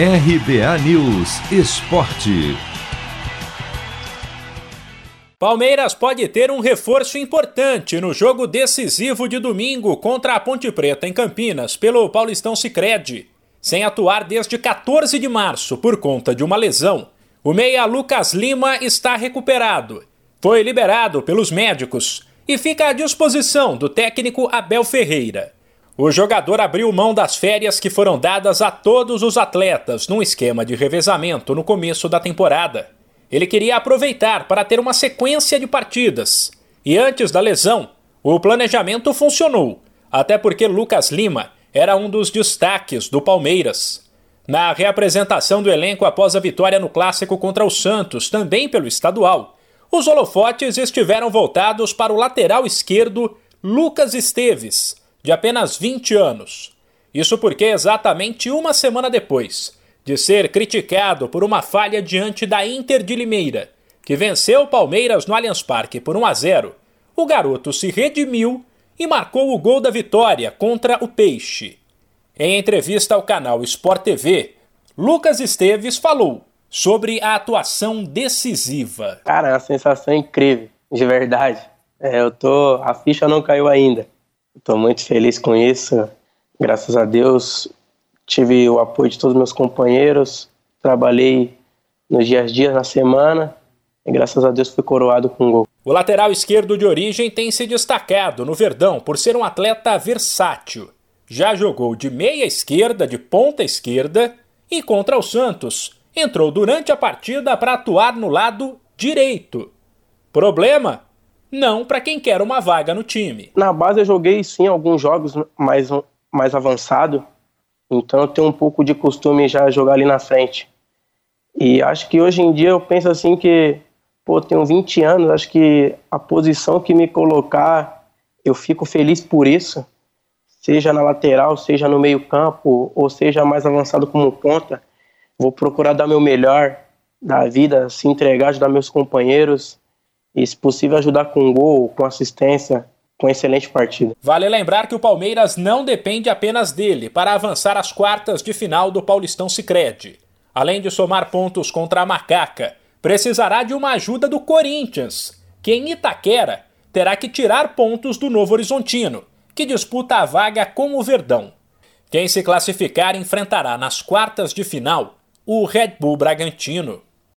RBA News Esporte. Palmeiras pode ter um reforço importante no jogo decisivo de domingo contra a Ponte Preta em Campinas pelo Paulistão Sicredi. Sem atuar desde 14 de março por conta de uma lesão, o meia Lucas Lima está recuperado. Foi liberado pelos médicos e fica à disposição do técnico Abel Ferreira. O jogador abriu mão das férias que foram dadas a todos os atletas num esquema de revezamento no começo da temporada. Ele queria aproveitar para ter uma sequência de partidas. E antes da lesão, o planejamento funcionou, até porque Lucas Lima era um dos destaques do Palmeiras. Na reapresentação do elenco após a vitória no clássico contra o Santos, também pelo estadual, os holofotes estiveram voltados para o lateral esquerdo Lucas Esteves, de apenas 20 anos. Isso porque exatamente uma semana depois de ser criticado por uma falha diante da Inter de Limeira, que venceu o Palmeiras no Allianz Parque por 1 a 0, o garoto se redimiu e marcou o gol da vitória contra o Peixe. Em entrevista ao canal Sport TV, Lucas Esteves falou sobre a atuação decisiva. Cara, é uma sensação incrível, de verdade. É, eu tô, a ficha não caiu ainda. Estou muito feliz com isso. Graças a Deus tive o apoio de todos os meus companheiros. Trabalhei nos dias a dias na semana e graças a Deus fui coroado com um gol. O lateral esquerdo de origem tem se destacado no Verdão por ser um atleta versátil. Já jogou de meia esquerda, de ponta esquerda e contra o Santos entrou durante a partida para atuar no lado direito. Problema? Não para quem quer uma vaga no time. Na base eu joguei sim alguns jogos mais, mais avançado, então eu tenho um pouco de costume já jogar ali na frente. E acho que hoje em dia eu penso assim que, pô, tenho 20 anos, acho que a posição que me colocar, eu fico feliz por isso, seja na lateral, seja no meio campo, ou seja mais avançado como ponta Vou procurar dar meu melhor da vida, se entregar, ajudar meus companheiros e, se possível, ajudar com gol, com assistência, com excelente partida. Vale lembrar que o Palmeiras não depende apenas dele para avançar às quartas de final do Paulistão Sicredi. Além de somar pontos contra a Macaca, precisará de uma ajuda do Corinthians, que em Itaquera terá que tirar pontos do Novo Horizontino, que disputa a vaga com o Verdão. Quem se classificar enfrentará nas quartas de final o Red Bull Bragantino.